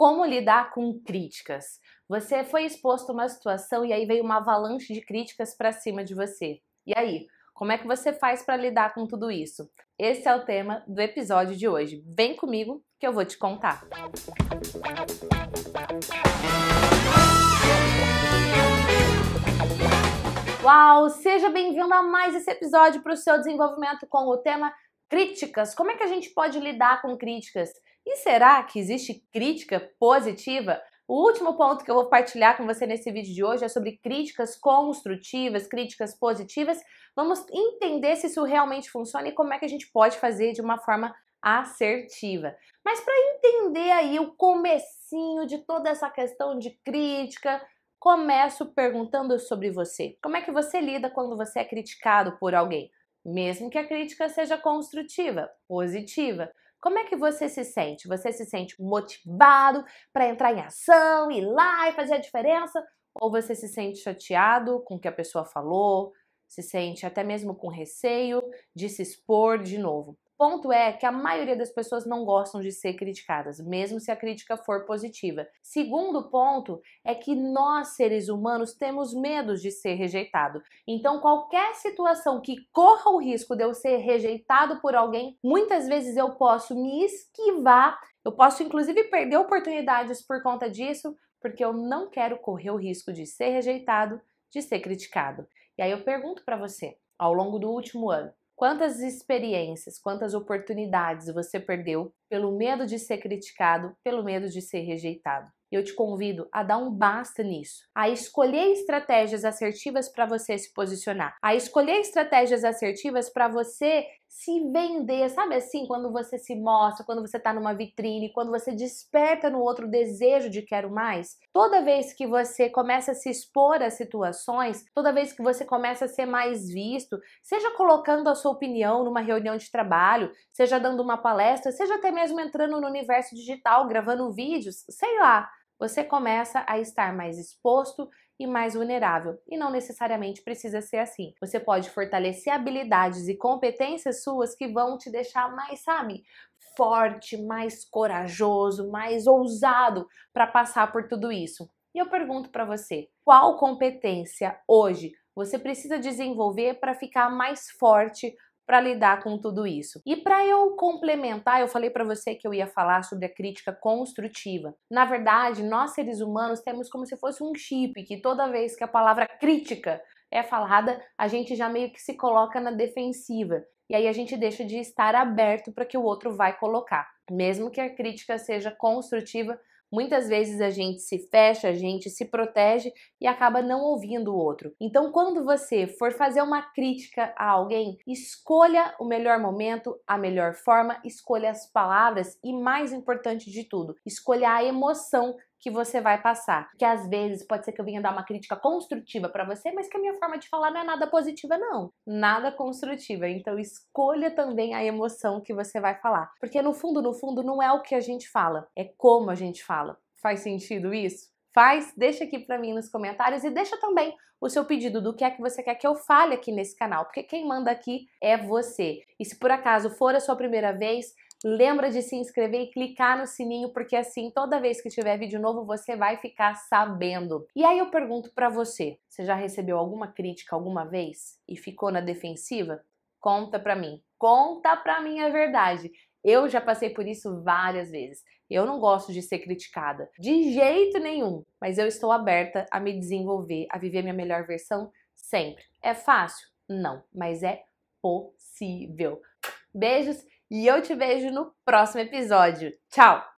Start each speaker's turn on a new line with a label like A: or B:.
A: como lidar com críticas. Você foi exposto a uma situação e aí veio uma avalanche de críticas para cima de você. E aí, como é que você faz para lidar com tudo isso? Esse é o tema do episódio de hoje. Vem comigo que eu vou te contar. Uau! Seja bem-vindo a mais esse episódio para o seu desenvolvimento com o tema críticas. Como é que a gente pode lidar com críticas? E será que existe crítica positiva? O último ponto que eu vou partilhar com você nesse vídeo de hoje é sobre críticas construtivas, críticas positivas. Vamos entender se isso realmente funciona e como é que a gente pode fazer de uma forma assertiva. Mas para entender aí o comecinho de toda essa questão de crítica, começo perguntando sobre você. Como é que você lida quando você é criticado por alguém? Mesmo que a crítica seja construtiva, positiva. Como é que você se sente? Você se sente motivado para entrar em ação, ir lá e fazer a diferença? Ou você se sente chateado com o que a pessoa falou, se sente até mesmo com receio de se expor de novo? Ponto é que a maioria das pessoas não gostam de ser criticadas, mesmo se a crítica for positiva. Segundo ponto é que nós, seres humanos, temos medo de ser rejeitado. Então, qualquer situação que corra o risco de eu ser rejeitado por alguém, muitas vezes eu posso me esquivar, eu posso inclusive perder oportunidades por conta disso, porque eu não quero correr o risco de ser rejeitado, de ser criticado. E aí eu pergunto para você, ao longo do último ano, Quantas experiências, quantas oportunidades você perdeu pelo medo de ser criticado, pelo medo de ser rejeitado? Eu te convido a dar um basta nisso, a escolher estratégias assertivas para você se posicionar, a escolher estratégias assertivas para você se vender, sabe assim, quando você se mostra, quando você está numa vitrine, quando você desperta no outro desejo de quero mais. Toda vez que você começa a se expor a situações, toda vez que você começa a ser mais visto, seja colocando a sua opinião numa reunião de trabalho, seja dando uma palestra, seja até mesmo entrando no universo digital, gravando vídeos, sei lá você começa a estar mais exposto e mais vulnerável. E não necessariamente precisa ser assim. Você pode fortalecer habilidades e competências suas que vão te deixar mais, sabe, forte, mais corajoso, mais ousado para passar por tudo isso. E eu pergunto para você, qual competência hoje você precisa desenvolver para ficar mais forte, para lidar com tudo isso. E para eu complementar, eu falei para você que eu ia falar sobre a crítica construtiva. Na verdade, nós seres humanos temos como se fosse um chip que toda vez que a palavra crítica é falada, a gente já meio que se coloca na defensiva. E aí a gente deixa de estar aberto para que o outro vai colocar. Mesmo que a crítica seja construtiva, Muitas vezes a gente se fecha, a gente se protege e acaba não ouvindo o outro. Então, quando você for fazer uma crítica a alguém, escolha o melhor momento, a melhor forma, escolha as palavras e, mais importante de tudo, escolha a emoção que você vai passar. Que às vezes pode ser que eu venha dar uma crítica construtiva para você, mas que a minha forma de falar não é nada positiva, não. Nada construtiva. Então escolha também a emoção que você vai falar. Porque no fundo, no fundo, não é o que a gente fala, é como a gente fala. Faz sentido isso? Faz? Deixa aqui para mim nos comentários e deixa também o seu pedido do que é que você quer que eu fale aqui nesse canal, porque quem manda aqui é você. E se por acaso for a sua primeira vez, Lembra de se inscrever e clicar no sininho, porque assim toda vez que tiver vídeo novo você vai ficar sabendo. E aí eu pergunto para você, você já recebeu alguma crítica alguma vez e ficou na defensiva? Conta pra mim. Conta pra mim a verdade. Eu já passei por isso várias vezes. Eu não gosto de ser criticada, de jeito nenhum, mas eu estou aberta a me desenvolver, a viver minha melhor versão sempre. É fácil? Não, mas é possível. Beijos e eu te vejo no próximo episódio. Tchau!